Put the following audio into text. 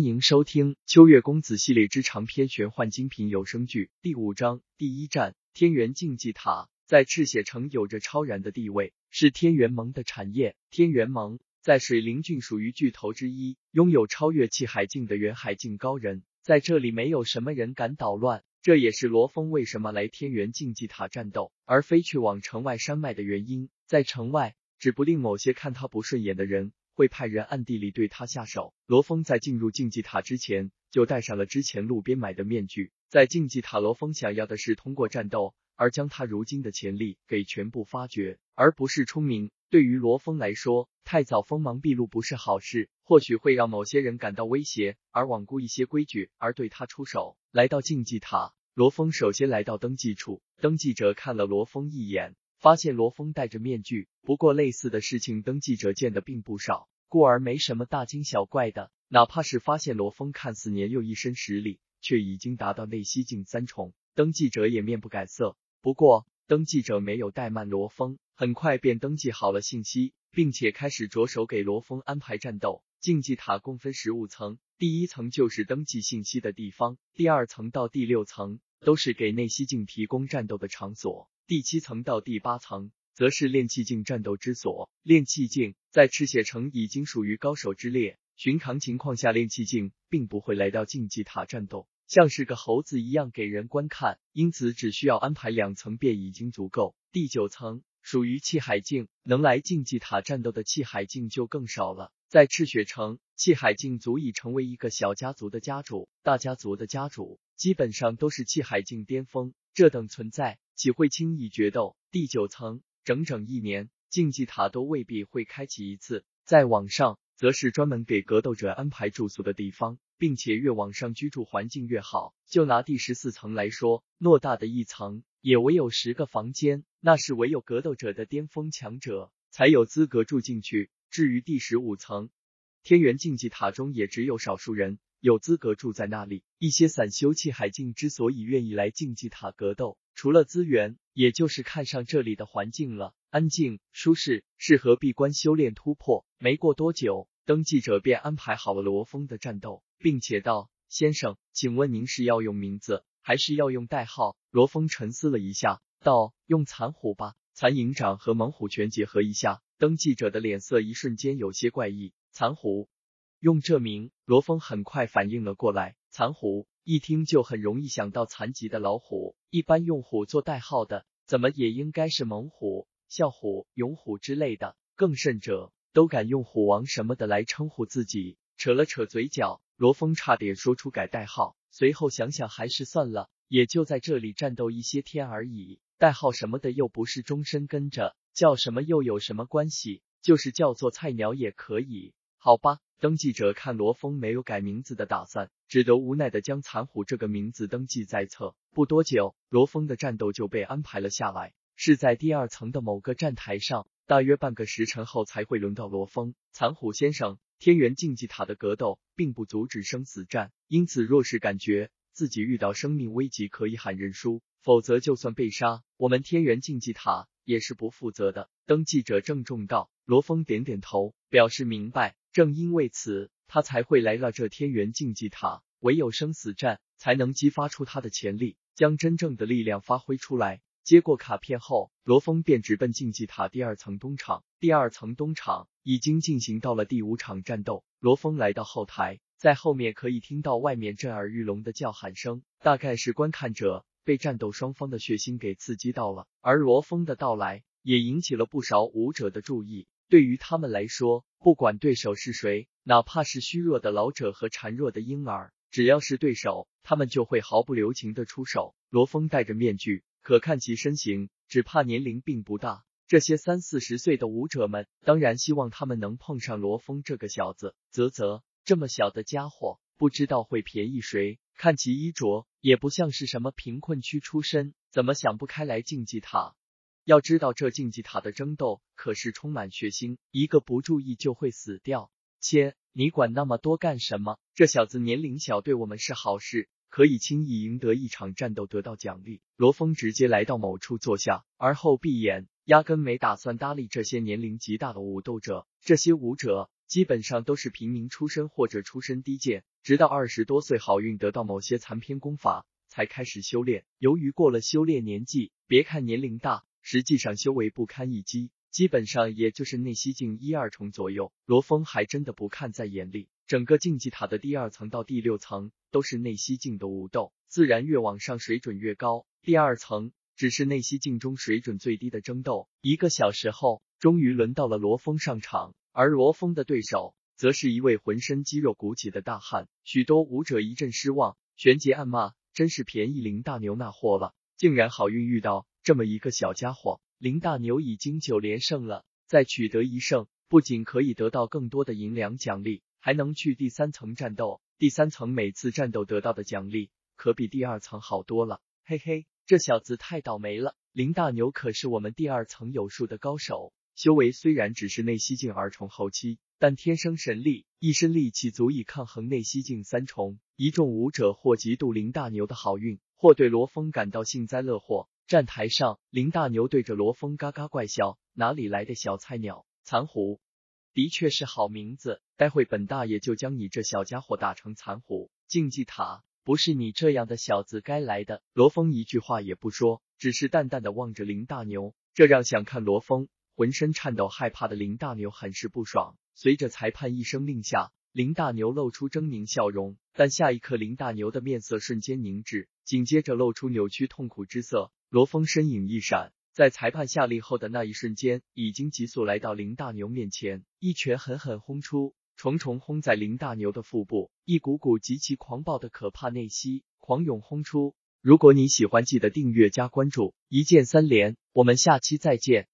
欢迎收听《秋月公子》系列之长篇玄幻精品有声剧第五章第一战天元竞技塔，在赤血城有着超然的地位，是天元盟的产业。天元盟在水灵郡属于巨头之一，拥有超越气海境的元海境高人，在这里没有什么人敢捣乱。这也是罗峰为什么来天元竞技塔战斗，而非去往城外山脉的原因。在城外，指不定某些看他不顺眼的人。会派人暗地里对他下手。罗峰在进入竞技塔之前，就戴上了之前路边买的面具。在竞技塔，罗峰想要的是通过战斗而将他如今的潜力给全部发掘，而不是聪明。对于罗峰来说，太早锋芒毕露不是好事，或许会让某些人感到威胁，而罔顾一些规矩而对他出手。来到竞技塔，罗峰首先来到登记处，登记者看了罗峰一眼。发现罗峰戴着面具，不过类似的事情登记者见的并不少，故而没什么大惊小怪的。哪怕是发现罗峰看似年幼一身实力，却已经达到内息境三重，登记者也面不改色。不过登记者没有怠慢罗峰，很快便登记好了信息，并且开始着手给罗峰安排战斗。竞技塔共分十五层，第一层就是登记信息的地方，第二层到第六层都是给内息境提供战斗的场所。第七层到第八层，则是炼气境战斗之所。炼气境在赤血城已经属于高手之列，寻常情况下，炼气境并不会来到竞技塔战斗，像是个猴子一样给人观看，因此只需要安排两层便已经足够。第九层属于气海境，能来竞技塔战斗的气海境就更少了。在赤血城，气海境足以成为一个小家族的家主，大家族的家主基本上都是气海境巅峰，这等存在。岂会轻易决斗？第九层整整一年，竞技塔都未必会开启一次。再往上，则是专门给格斗者安排住宿的地方，并且越往上居住环境越好。就拿第十四层来说，偌大的一层也唯有十个房间，那是唯有格斗者的巅峰强者才有资格住进去。至于第十五层，天元竞技塔中也只有少数人有资格住在那里。一些散修气海境之所以愿意来竞技塔格斗。除了资源，也就是看上这里的环境了，安静、舒适，适合闭关修炼突破。没过多久，登记者便安排好了罗峰的战斗，并且道：“先生，请问您是要用名字，还是要用代号？”罗峰沉思了一下，道：“用残虎吧。”残影掌和猛虎拳结合一下，登记者的脸色一瞬间有些怪异。残虎，用这名，罗峰很快反应了过来。残虎。一听就很容易想到残疾的老虎，一般用虎做代号的，怎么也应该是猛虎、啸虎、勇虎之类的，更甚者都敢用虎王什么的来称呼自己。扯了扯嘴角，罗峰差点说出改代号，随后想想还是算了，也就在这里战斗一些天而已，代号什么的又不是终身跟着，叫什么又有什么关系？就是叫做菜鸟也可以，好吧。登记者看罗峰没有改名字的打算，只得无奈的将残虎这个名字登记在册。不多久，罗峰的战斗就被安排了下来，是在第二层的某个站台上。大约半个时辰后才会轮到罗峰。残虎先生，天元竞技塔的格斗并不阻止生死战，因此若是感觉自己遇到生命危急，可以喊认输，否则就算被杀，我们天元竞技塔也是不负责的。登记者郑重道。罗峰点点头，表示明白。正因为此，他才会来到这天元竞技塔。唯有生死战，才能激发出他的潜力，将真正的力量发挥出来。接过卡片后，罗峰便直奔竞技塔第二层东场。第二层东场已经进行到了第五场战斗。罗峰来到后台，在后面可以听到外面震耳欲聋的叫喊声，大概是观看者被战斗双方的血腥给刺激到了。而罗峰的到来，也引起了不少武者的注意。对于他们来说，不管对手是谁，哪怕是虚弱的老者和孱弱的婴儿，只要是对手，他们就会毫不留情的出手。罗峰戴着面具，可看其身形，只怕年龄并不大。这些三四十岁的武者们，当然希望他们能碰上罗峰这个小子。啧啧，这么小的家伙，不知道会便宜谁？看其衣着，也不像是什么贫困区出身，怎么想不开来竞技塔？要知道，这竞技塔的争斗可是充满血腥，一个不注意就会死掉。切，你管那么多干什么？这小子年龄小，对我们是好事，可以轻易赢得一场战斗，得到奖励。罗峰直接来到某处坐下，而后闭眼，压根没打算搭理这些年龄极大的武斗者。这些武者基本上都是平民出身或者出身低贱，直到二十多岁好运得到某些残篇功法，才开始修炼。由于过了修炼年纪，别看年龄大，实际上修为不堪一击，基本上也就是内息境一二重左右。罗峰还真的不看在眼里，整个竞技塔的第二层到第六层都是内息境的武斗，自然越往上水准越高。第二层只是内息境中水准最低的争斗。一个小时后，终于轮到了罗峰上场。而罗峰的对手，则是一位浑身肌肉鼓起的大汉。许多武者一阵失望，旋即暗骂：“真是便宜林大牛那货了，竟然好运遇到这么一个小家伙。”林大牛已经九连胜了，再取得一胜，不仅可以得到更多的银两奖励，还能去第三层战斗。第三层每次战斗得到的奖励，可比第二层好多了。嘿嘿，这小子太倒霉了。林大牛可是我们第二层有数的高手。修为虽然只是内息境二重后期，但天生神力，一身力气足以抗衡内息境三重。一众武者或嫉妒林大牛的好运，或对罗峰感到幸灾乐祸。站台上，林大牛对着罗峰嘎嘎怪笑：“哪里来的小菜鸟？残虎，的确是好名字。待会本大爷就将你这小家伙打成残虎。竞技塔不是你这样的小子该来的。”罗峰一句话也不说，只是淡淡的望着林大牛，这让想看罗峰。浑身颤抖、害怕的林大牛很是不爽。随着裁判一声令下，林大牛露出狰狞笑容，但下一刻林大牛的面色瞬间凝滞，紧接着露出扭曲痛苦之色。罗峰身影一闪，在裁判下令后的那一瞬间，已经急速来到林大牛面前，一拳狠狠轰出，重重轰在林大牛的腹部，一股股极其狂暴的可怕内息狂涌轰出。如果你喜欢，记得订阅加关注，一键三连，我们下期再见。